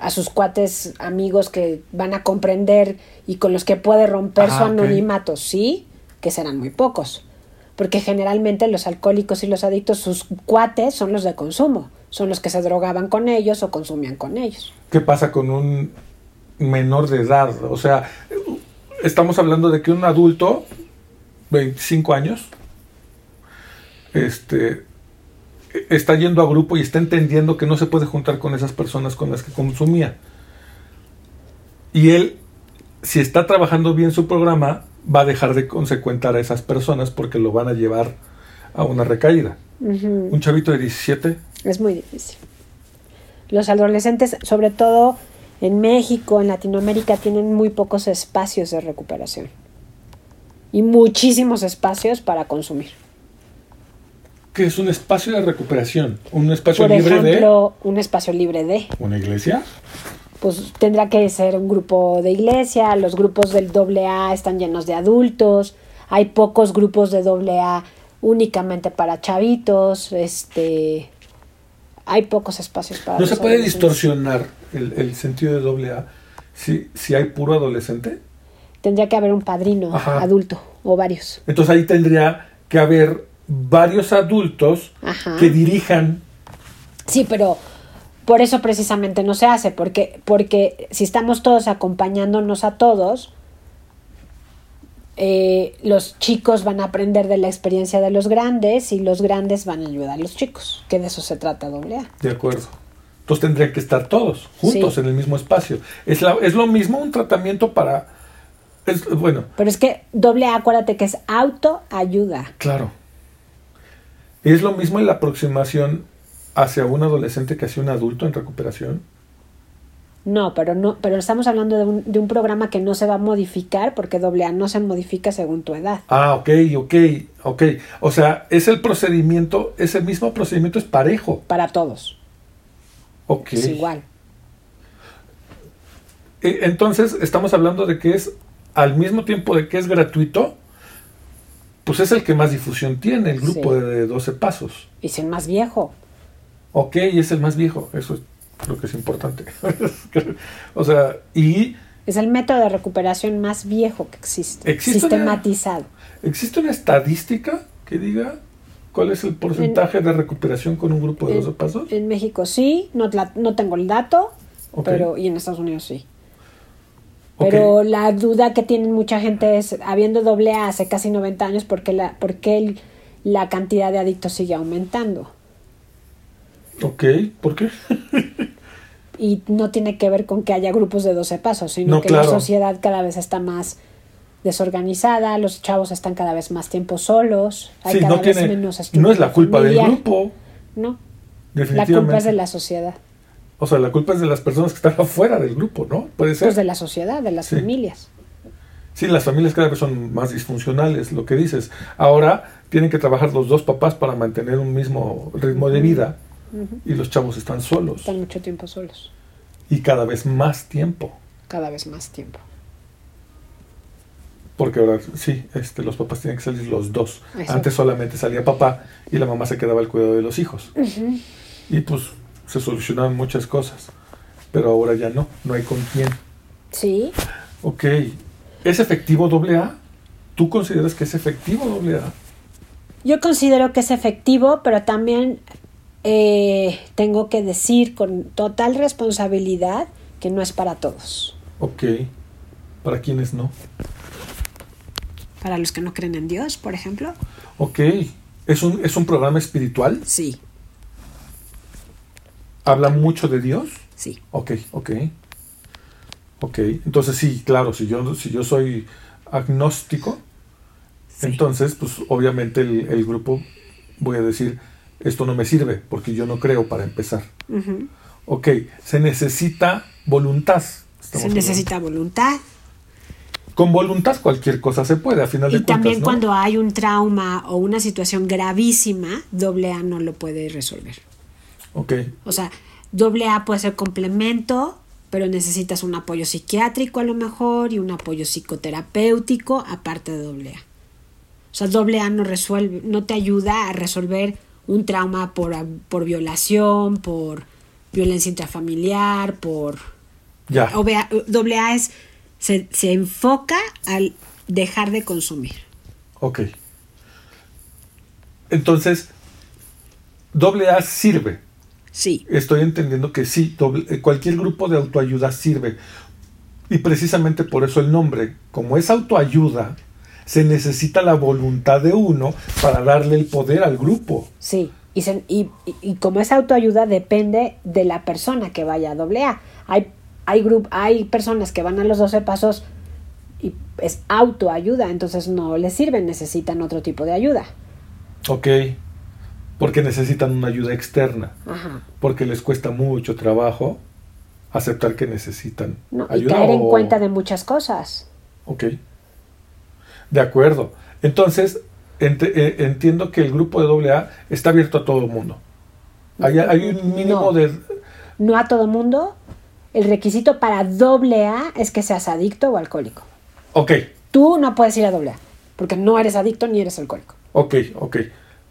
A sus cuates amigos que van a comprender y con los que puede romper Ah, su anonimato, sí, que serán muy pocos. Porque generalmente los alcohólicos y los adictos, sus cuates son los de consumo. Son los que se drogaban con ellos o consumían con ellos. ¿Qué pasa con un menor de edad? O sea, estamos hablando de que un adulto, 25 años, este, está yendo a grupo y está entendiendo que no se puede juntar con esas personas con las que consumía. Y él, si está trabajando bien su programa, va a dejar de consecuentar a esas personas porque lo van a llevar a una recaída. Un chavito de 17, Es muy difícil. Los adolescentes, sobre todo en México, en Latinoamérica, tienen muy pocos espacios de recuperación. Y muchísimos espacios para consumir. Que es un espacio de recuperación, un espacio Por libre ejemplo, un espacio libre de, de una iglesia. pues tendrá que ser un grupo de iglesia, los grupos del AA están llenos de adultos, hay pocos grupos de AA únicamente para chavitos, este hay pocos espacios para No se puede distorsionar el, el sentido de doble A si, si hay puro adolescente. Tendría que haber un padrino Ajá. adulto o varios. Entonces ahí tendría que haber varios adultos Ajá. que dirijan. Sí, pero por eso precisamente no se hace, porque, porque si estamos todos acompañándonos a todos, eh, los chicos van a aprender de la experiencia de los grandes y los grandes van a ayudar a los chicos, que de eso se trata doble A. De acuerdo. Entonces tendrían que estar todos juntos Sí. en el mismo espacio. Es, la- es lo mismo un tratamiento para... Es, bueno, Pero es que doble A, acuérdate que es autoayuda. claro. Es lo mismo en la aproximación hacia un adolescente que hacia un adulto en recuperación. No, pero no, pero estamos hablando de un, de un programa que no se va a modificar porque doble A no se modifica según tu edad. Ah, ok, ok, ok. O sea, es el procedimiento, ese mismo procedimiento es parejo. Para todos. Ok. Es igual. E- Entonces, estamos hablando de que es, al mismo tiempo de que es gratuito, pues es el que más difusión tiene, el grupo Sí. de 12 pasos. Y sin más viejo. Ok, es el más viejo, eso es lo que es importante. [laughs] o sea, y Es el método de recuperación más viejo que existe. ¿Existe una- sistematizado. ¿existe una estadística que diga cuál es el porcentaje de recuperación con un grupo de en- 12 pasos? En México sí, no, la- no tengo el dato, pero y en Estados Unidos sí. Pero la duda que tienen mucha gente es, habiendo doble A hace casi 90 años, ¿por qué, la, por qué el- la cantidad de adictos sigue aumentando? Ok, ¿por qué? [laughs] Y no tiene que ver con que haya grupos de 12 pasos, sino No, que claro. la sociedad cada vez está más desorganizada, los chavos están cada vez más tiempo solos, hay Sí, cada no, vez tiene, menos no es la culpa del grupo, No, la culpa es de la sociedad, O sea, la culpa es de las personas que están [laughs] afuera del grupo, ¿no? Puede ser. pues de la sociedad, de las Sí. familias. Sí, las familias cada vez son más disfuncionales, lo que dices. Ahora tienen que trabajar los dos papás para mantener un mismo ritmo de vida y los chavos están solos Están mucho tiempo solos, y cada vez más tiempo. cada vez más tiempo. Porque ahora sí, este, los papás tienen que salir los dos. Antes solamente salía papá y la mamá se quedaba al cuidado de los hijos. Y pues se solucionaban muchas cosas. Pero ahora ya no, no hay con quién. Sí, Ok, ¿es efectivo doble A? ¿Tú consideras que es efectivo doble A? yo considero que es efectivo, pero también eh, tengo que decir con total responsabilidad que no es para todos. Ok, ¿para quiénes no? Para los que no creen en Dios, por ejemplo. Ok, ¿es un, es un programa espiritual? Sí, ¿Habla mucho de Dios? sí. Ok, ok. Ok, entonces sí, claro, si yo, si yo soy agnóstico, Sí. entonces pues obviamente el, el grupo voy a decir, esto no me sirve porque yo no creo para empezar. Ujú. Ok, se necesita voluntad. Se hablando. necesita voluntad. Con voluntad cualquier cosa se puede, a final de Y cuentas. también ¿no? cuando hay un trauma o una situación gravísima, doble A no lo puede resolver. Ok, O sea, doble A puede ser complemento, pero necesitas un apoyo psiquiátrico a lo mejor y un apoyo psicoterapéutico aparte de doble A. O sea, doble A no resuelve, no te ayuda a resolver un trauma por, por violación, por violencia intrafamiliar, por... ya. Doble A es, se, se enfoca al dejar de consumir. Ok. Entonces, doble A sirve. Sí, Estoy entendiendo que sí, doble- eh, cualquier grupo de autoayuda sirve. Y precisamente por eso el nombre, como es autoayuda, se necesita la voluntad de uno para darle el poder al grupo. sí. Y, se- y, como es autoayuda, depende de la persona que vaya a doble A. Hay, hay, grup- hay personas que van a los 12 pasos y es autoayuda, entonces no les sirven, necesitan otro tipo de ayuda. Ok. Porque necesitan una ayuda externa. Ajá. Porque les cuesta mucho trabajo aceptar que necesitan No, y ayuda. caer en o- cuenta de muchas cosas. Ok. De acuerdo. Entonces, ent- eh, entiendo que el grupo de AA está abierto a todo el mundo. Hay, hay un mínimo No. de... No a todo mundo. El requisito para doble A es que seas adicto o alcohólico. Ok, Tú no puedes ir a doble A, porque no eres adicto ni eres alcohólico. ok, ok.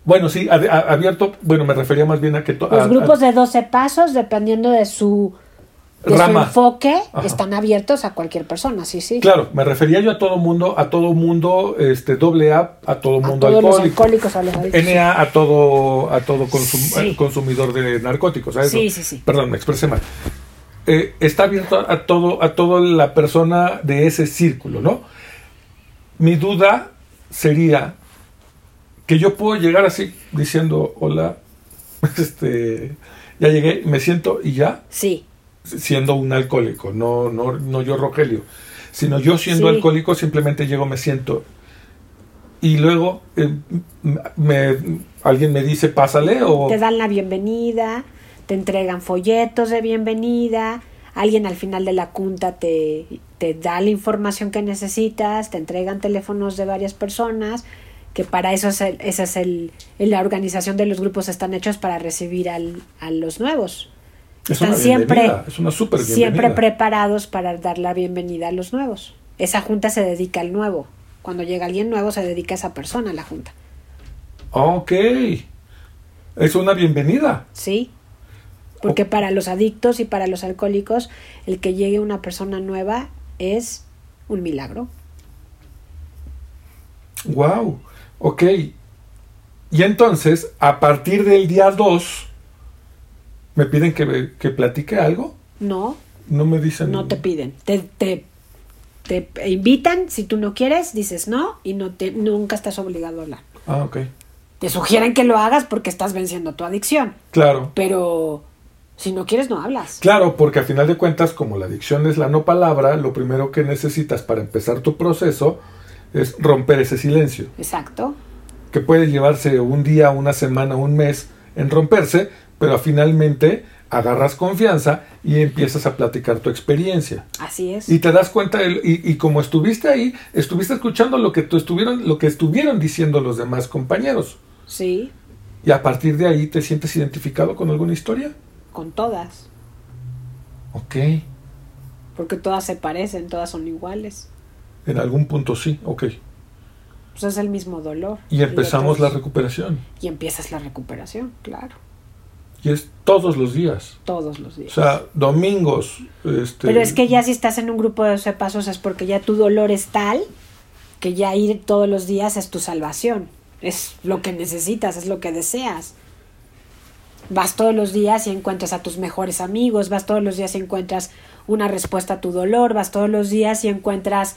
Bueno, sí, a- abierto, bueno, me refería más bien a que... Los grupos de 12 pasos, dependiendo de su, de su Rama. enfoque, Ajá. están abiertos a cualquier persona, sí, sí. Claro, me refería yo a todo mundo, a todo mundo, este, doble A, a todo a mundo todos los alcohólico. alcohólicos, a los adictos. NA a todo, a todo consum- Sí. consumidor de narcóticos. ¿a eso? Sí, sí, sí. Perdón, me expresé mal. Eh, está abierto a todo, a toda la persona de ese círculo, ¿no? Mi duda sería que yo puedo llegar así diciendo, hola, [laughs] este, ya llegué, me siento y ya, Sí, siendo un alcohólico, no, no, no yo Rogelio, sino yo siendo Sí. alcohólico simplemente llego, me siento. Y luego eh, me, alguien me dice pásale o te dan la bienvenida, te entregan folletos de bienvenida, alguien al final de la junta te, te da la información que necesitas, te entregan teléfonos de varias personas, que para eso es el- esa es el, la organización de los grupos están hechos para recibir al, a los nuevos. es Están siempre, es una súper siempre preparados para dar la bienvenida a los nuevos. Esa junta se dedica al nuevo. Cuando llega alguien nuevo se dedica a esa persona a la junta. Ok, es una bienvenida. ¿sí? Porque para los adictos y para los alcohólicos, el que llegue una persona nueva es un milagro. Wow, ok. Y entonces, a partir del día 2, ¿me piden que, que platique algo? No, No me dicen. no te piden. Te, te, te invitan, si tú no quieres, dices no y no te, nunca estás obligado a hablar. Ah, ok. Te sugieren que lo hagas porque estás venciendo tu adicción, Claro. pero si no quieres, no hablas. Claro, porque a final de cuentas, como la adicción es la no palabra, lo primero que necesitas para empezar tu proceso es romper ese silencio, Exacto. que puede llevarse un día, una semana, un mes en romperse, pero finalmente agarras confianza y empiezas a platicar tu experiencia. Así es. Y te das cuenta, del- y, y como estuviste ahí, estuviste escuchando lo que, tú estuvieron, lo que estuvieron diciendo los demás compañeros. Sí, Y a partir de ahí te sientes identificado con alguna historia. con todas. Ok, Porque todas se parecen, todas son iguales. En algún punto sí, ok. Pues es el mismo dolor. Y empezamos la recuperación. Y empiezas la recuperación, claro, Y es todos los días. todos los O días. sea, domingos. Este, Pero es que ya si estás en un grupo de 12 pasos es porque ya tu dolor es tal que ya ir todos los días es tu salvación. Es lo que necesitas, es lo que deseas. Vas todos los días y encuentras a tus mejores amigos, vas todos los días y encuentras una respuesta a tu dolor, vas todos los días y encuentras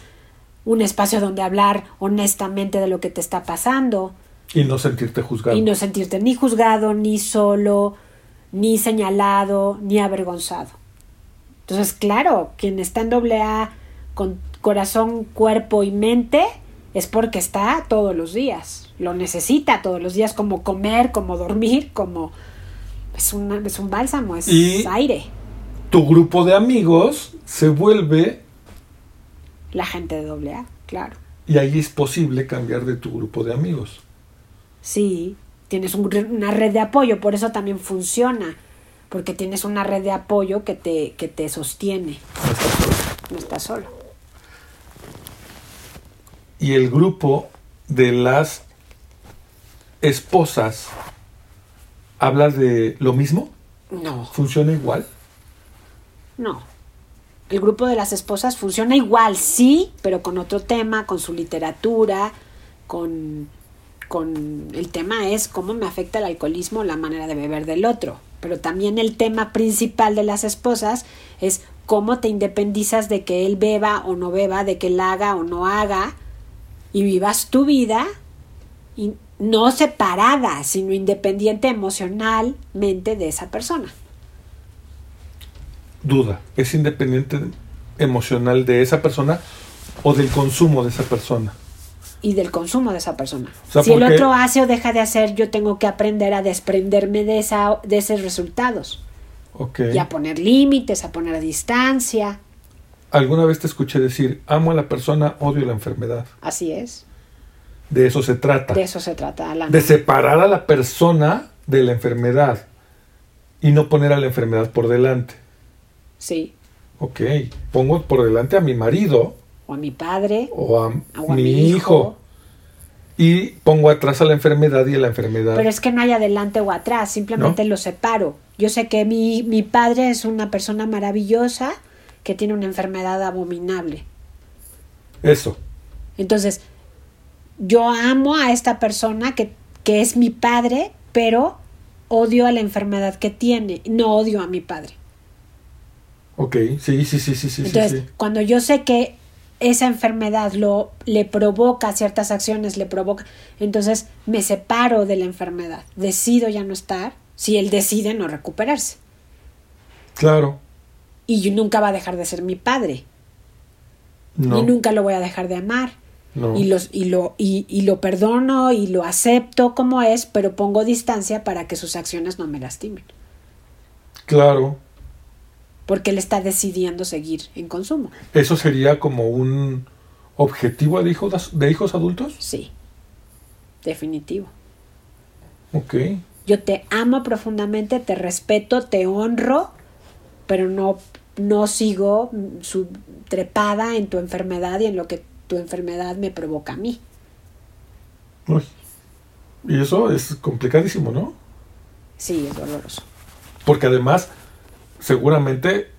un espacio donde hablar honestamente de lo que te está pasando. Y no sentirte juzgado. y no sentirte ni juzgado, ni solo, ni señalado, ni avergonzado. Entonces, claro, quien está en doble A con corazón, cuerpo y mente es porque está todos los días. Lo necesita todos los días, como comer, como dormir, como... Es, una- es un bálsamo, es Y- aire. Tu grupo de amigos se vuelve La gente de doble A, claro. y ahí es posible cambiar de tu grupo de amigos. Sí, tienes un una red de apoyo, por eso también funciona, porque tienes una red de apoyo que te, que te sostiene, No estás solo. no estás solo. Y el grupo de las esposas habla de lo mismo, No, funciona igual. no. El grupo de las esposas funciona igual, sí, pero con otro tema, con su literatura, con, con el tema es cómo me afecta el alcoholismo la manera de beber del otro. Pero también el tema principal de las esposas es cómo te independizas de que él beba o no beba, de que él haga o no haga, y vivas tu vida y no separada, sino independiente emocionalmente de esa persona. Duda, ¿es independiente emocional de esa persona o del consumo de esa persona? y del consumo de esa persona. O sea, si el otro hace o deja de hacer, yo tengo que aprender a desprenderme de, esa, de esos resultados y a poner límites, a poner a distancia. Alguna vez te escuché decir, amo a la persona, odio la enfermedad. Así es. De eso se trata. De eso se trata, de separar a la persona de la enfermedad y no poner a la enfermedad por delante. Sí. Ok, pongo por delante a mi marido O a mi padre. o a, O a mi, mi hijo. hijo. y pongo atrás a la enfermedad y a la enfermedad. Pero es que no hay adelante o atrás, simplemente ¿No? lo separo. Yo sé que mi, mi padre es una persona maravillosa que tiene una enfermedad abominable. Eso, Entonces, yo amo a esta persona que, que es mi padre, pero odio a la enfermedad que tiene. No odio a mi padre. Ok, sí, sí, sí, sí, sí, sí, Entonces, sí. cuando yo sé que esa enfermedad lo le provoca ciertas acciones, le provoca, entonces me separo de la enfermedad, decido ya no estar si él decide no recuperarse. Claro. Y nunca va a dejar de ser mi padre. No. Y nunca lo voy a dejar de amar. no. Y, los, y, lo, y, y lo perdono y lo acepto como es, pero pongo distancia para que sus acciones no me lastimen. Claro. Porque él está decidiendo seguir en consumo. ¿Eso sería como un objetivo de hijos, de hijos adultos? Sí, definitivo. Ok. Yo te amo profundamente, te respeto, te honro, pero no, no sigo su, trepada en tu enfermedad y en lo que tu enfermedad me provoca a mí. Uy. Y eso es complicadísimo, ¿no? Sí, es doloroso. Porque además, seguramente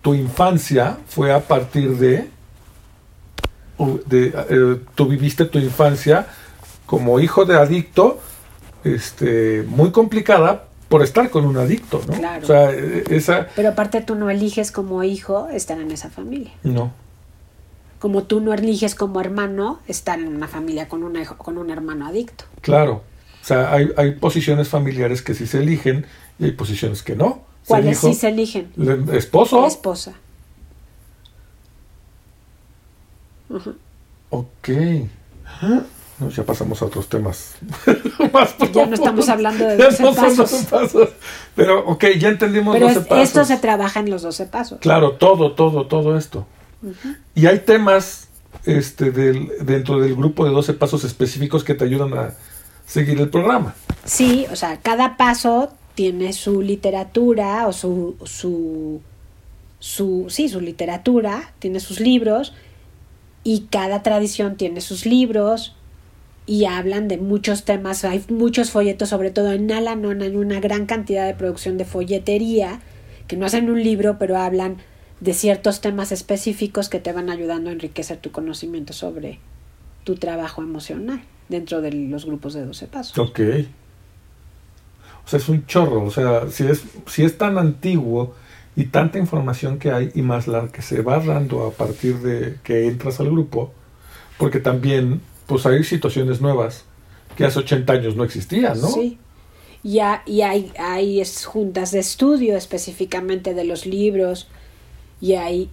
tu infancia fue a partir de, de eh, tú viviste tu infancia como hijo de adicto, este, muy complicada por estar con un adicto, ¿no? Claro. O sea, eh, esa, Pero aparte tú no eliges como hijo estar en esa familia. no, Como tú no eliges como hermano estar en una familia con, una, con un hermano adicto. claro. O sea, hay, hay posiciones familiares que sí se eligen y hay posiciones que no. ¿Cuáles sí se eligen? el esposo. Esposa. Ok. No, ya pasamos a otros temas. [laughs] Más Ya no estamos hablando de Ya 12 no pasos. 12 pasos. Pero, ok, ya entendimos Pero 12 es- pasos. esto se trabaja en los 12 pasos. Claro, todo, todo, todo esto. Y hay temas este, del, dentro del grupo de 12 pasos específicos que te ayudan a seguir el programa. Sí, o sea, cada paso tiene su literatura o su, su, su, sí, su literatura, tiene sus libros y cada tradición tiene sus libros y hablan de muchos temas. Hay muchos folletos, sobre todo en Alanon hay una gran cantidad de producción de folletería que no hacen un libro, pero hablan de ciertos temas específicos que te van ayudando a enriquecer tu conocimiento sobre tu trabajo emocional dentro de los grupos de 12 pasos. Ok. O sea, es un chorro. O sea, si es, si es tan antiguo y tanta información que hay y más la que se va dando a partir de que entras al grupo, porque también pues hay situaciones nuevas que hace 80 años no existían, ¿no? Sí. Y, ha- y hay, hay juntas de estudio específicamente de los libros y hay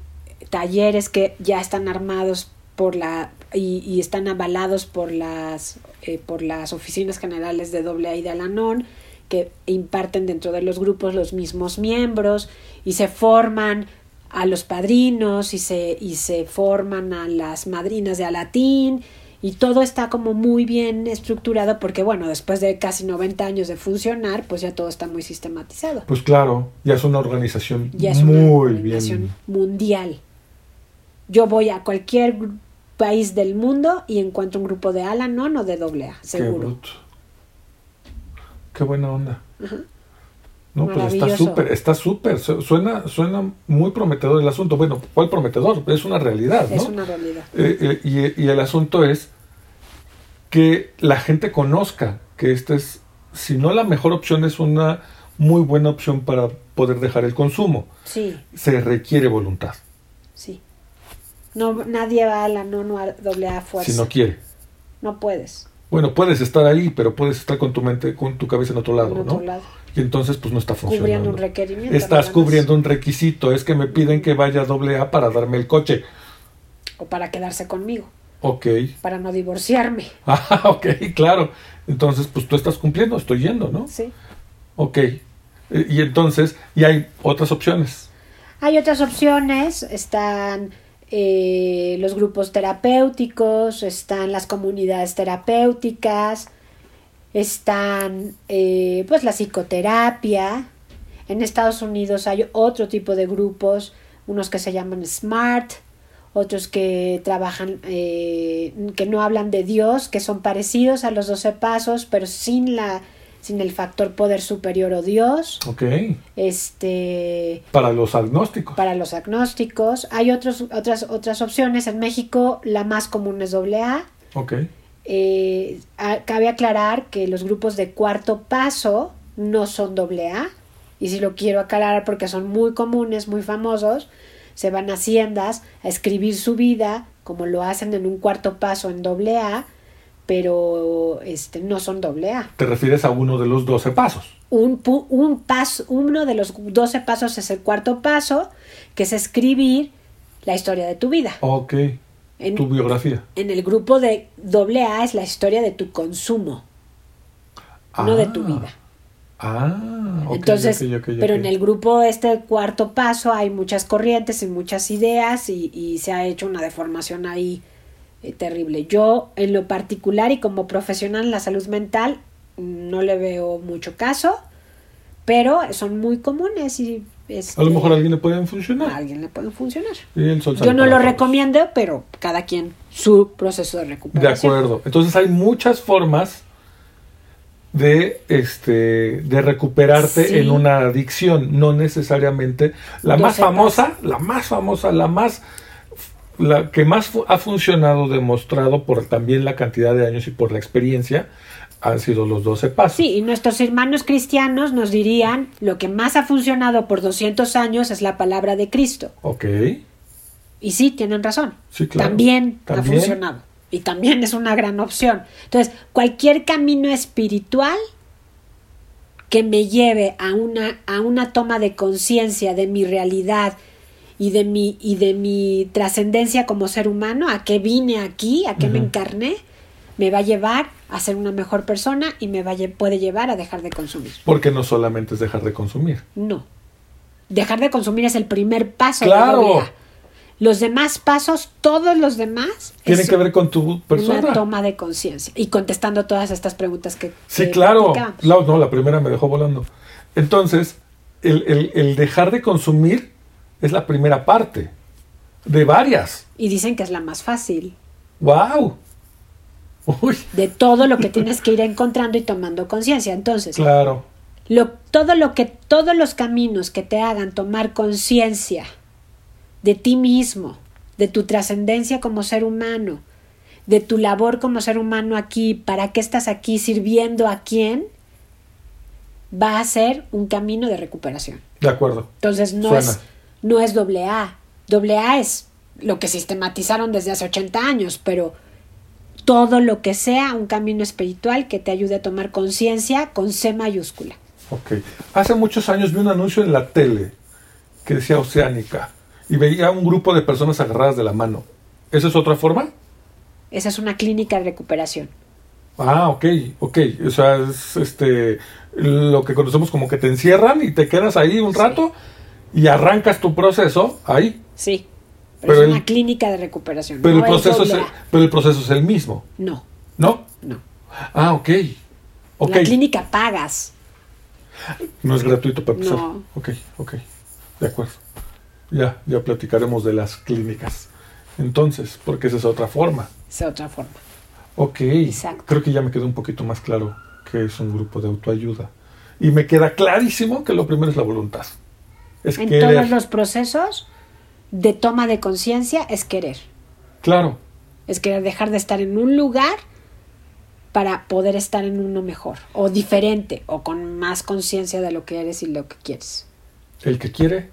talleres que ya están armados por la y, están avalados por las eh, por las oficinas generales de AA y de Alanon que imparten dentro de los grupos los mismos miembros y se forman a los padrinos y se, y se forman a las madrinas de Alatín y todo está como muy bien estructurado porque bueno, después de casi 90 años de funcionar, pues ya todo está muy sistematizado. Pues claro, ya es una organización Ya es una muy organización bien. mundial. Yo voy a cualquier país del mundo y encuentro un grupo de Alanon o de AA, Qué seguro. bruto. Qué buena onda. No, pues está súper, está súper. Su- Suena, suena muy prometedor el asunto. Bueno, ¿cuál prometedor? Es una realidad, ¿no? Es una realidad. Eh, eh, y, y el asunto es que la gente conozca que esta es, si no la mejor opción, es una muy buena opción para poder dejar el consumo. Sí, Se requiere voluntad, sí. No, nadie va a Alanon o a AA fuerza. si no quiere. No puedes. Bueno, puedes estar ahí, pero puedes estar con tu mente, con tu cabeza en otro lado, en otro ¿no? lado. Y entonces, pues no está funcionando. Cubriendo un requerimiento. Estás cubriendo un requisito, es que me piden que vaya a doble A para darme el coche. O para quedarse conmigo. Ok. Para no divorciarme. [laughs] Ah, ok, claro. Entonces, pues tú estás cumpliendo, estoy yendo, ¿no? Sí. Ok. Eh, Y entonces, y hay otras opciones. Hay otras opciones, están eh, los grupos terapéuticos, están las comunidades terapéuticas, están eh, pues la psicoterapia. En Estados Unidos hay otro tipo de grupos, unos que se llaman SMART, otros que trabajan, eh, que no hablan de Dios, que son parecidos a los 12 pasos, pero sin la sin el factor poder superior o Dios. Ok. Este Para los agnósticos. para los agnósticos. Hay otros, otras, otras opciones. En México la más común es AA. Ok. Eh, a- cabe aclarar que los grupos de cuarto paso no son AA. Y si lo quiero aclarar porque son muy comunes, muy famosos, se van a haciendas a escribir su vida como lo hacen en un cuarto paso en AA, pero este, no son AA. Te refieres a uno de los 12 pasos. un, un paso, uno de los 12 pasos es el cuarto paso, que es escribir la historia de tu vida. Ok. En- Tu biografía. En el grupo de doble A es la historia de tu consumo, no de tu Ah. vida. Ah, ok, Entonces, ok, ok, pero en el grupo este cuarto paso hay muchas corrientes y muchas ideas y, y se ha hecho una deformación ahí eh, terrible. Yo en lo particular y como profesional en la salud mental no le veo mucho caso, pero son muy comunes y este, A lo mejor a alguien le pueden a funcionar. alguien le pueden funcionar. Yo no lo todos. recomiendo, pero cada quien su proceso de De recuperación. acuerdo. Entonces hay muchas formas de este de recuperarte Sí. en una adicción, no necesariamente la más famosa, la más famosa, la más la que más fu- ha funcionado demostrado por también la cantidad de años y por la experiencia han sido los 12 pasos. Sí, y nuestros hermanos cristianos nos dirían lo que más ha funcionado por 200 años es la palabra de Cristo. Ok. Y sí, tienen razón. Sí, claro. También, ha También. funcionado. Y también es una gran opción. Entonces, cualquier camino espiritual que me lleve a una, a una toma de conciencia de mi realidad y de mi, y de mi trascendencia como ser humano, a qué vine aquí, a qué me encarné, me va a llevar a ser una mejor persona y me va a puede llevar a dejar de consumir. Porque no solamente es dejar de consumir. No. Dejar de consumir es el primer paso. de Claro. A. Los demás pasos, todos los demás, Tienen que ver con tu persona. una toma de conciencia. Y contestando todas estas preguntas que. Sí, que claro. La- no, la primera me dejó volando. Entonces, el, el- el dejar de consumir es la primera parte de varias. Y dicen que es la más fácil. ¡Wow! Uy, De todo lo que tienes que ir encontrando y tomando conciencia. Entonces, claro. lo, todo lo que, todos los caminos que te hagan tomar conciencia de ti mismo, de tu trascendencia como ser humano, de tu labor como ser humano aquí, para qué estás aquí sirviendo a quién, va a ser un camino de recuperación. De acuerdo. Entonces no Suena. es no es doble A. Doble A es lo que sistematizaron desde hace 80 años, pero todo lo que sea un camino espiritual que te ayude a tomar conciencia con C mayúscula. Ok. Hace muchos años vi un anuncio en la tele que decía Oceánica y veía un grupo de personas agarradas de la mano. ¿Esa es otra forma? Esa es una clínica de recuperación. Ah, ok, ok. O sea, es este lo que conocemos como que te encierran y te quedas ahí un Sí. rato y arrancas tu proceso ahí. Sí. Pero, Pero es el- una clínica de recuperación. Pero, no el proceso es el, pero el proceso es el mismo, No, ¿no? no. Ah, ok. Ok. La clínica pagas. No es gratuito para empezar. No. Ok, ok. De acuerdo. Ya, ya platicaremos de las clínicas. Entonces, porque esa es otra forma. Es otra forma. Ok. Exacto. Creo que ya me quedó un poquito más claro que es un grupo de autoayuda. Y me queda clarísimo que lo primero es la voluntad. Es En querer. todos los procesos de toma de conciencia es querer. Claro. Es querer dejar de estar en un lugar para poder estar en uno mejor o diferente o con más conciencia de lo que eres y lo que quieres. El que quiere,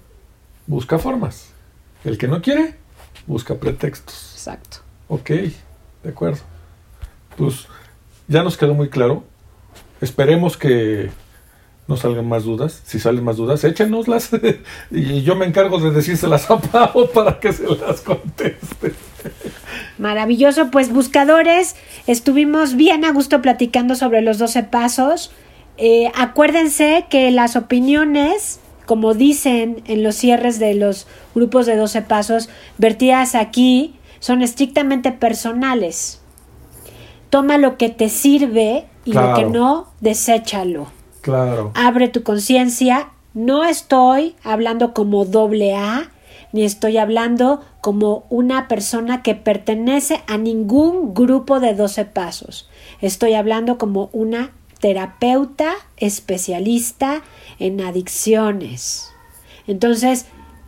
busca formas. El que no quiere, busca pretextos. Exacto. Ok, de acuerdo. Pues ya nos quedó muy claro. Esperemos que no salgan más dudas. Si salen más dudas, échenoslas. [laughs] y yo me encargo de decírselas a Pau [laughs] para que se las conteste. Maravilloso, pues buscadores, estuvimos bien a gusto platicando sobre los 12 pasos. Eh, acuérdense que las opiniones, como dicen en los cierres de los grupos de 12 pasos, vertidas aquí, son estrictamente personales. Toma lo que te sirve y lo que no, deséchalo. Abre tu conciencia. No estoy hablando como doble A, ni estoy hablando como una persona que pertenece a ningún grupo de 12 pasos. Estoy hablando como una terapeuta especialista en adicciones. Entonces,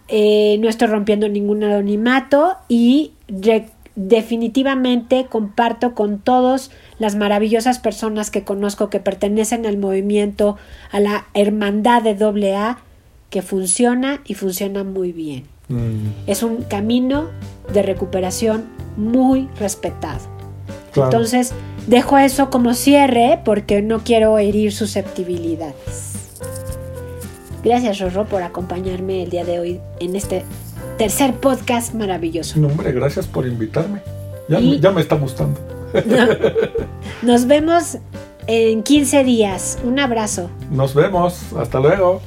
eh, no estoy rompiendo ningún anonimato y definitivamente comparto con todos las maravillosas personas que conozco que pertenecen al movimiento, a la hermandad de AA, que funciona y funciona muy bien. Mm, Es un camino de recuperación muy respetado. claro. Entonces, dejo eso como cierre porque no quiero herir susceptibilidades. Gracias, Rorro, por acompañarme el día de hoy en este tercer podcast maravilloso. No, hombre, gracias por invitarme. Ya, Y- ya me está gustando. [laughs] Nos vemos en 15 días. Un abrazo. Nos vemos. Hasta luego.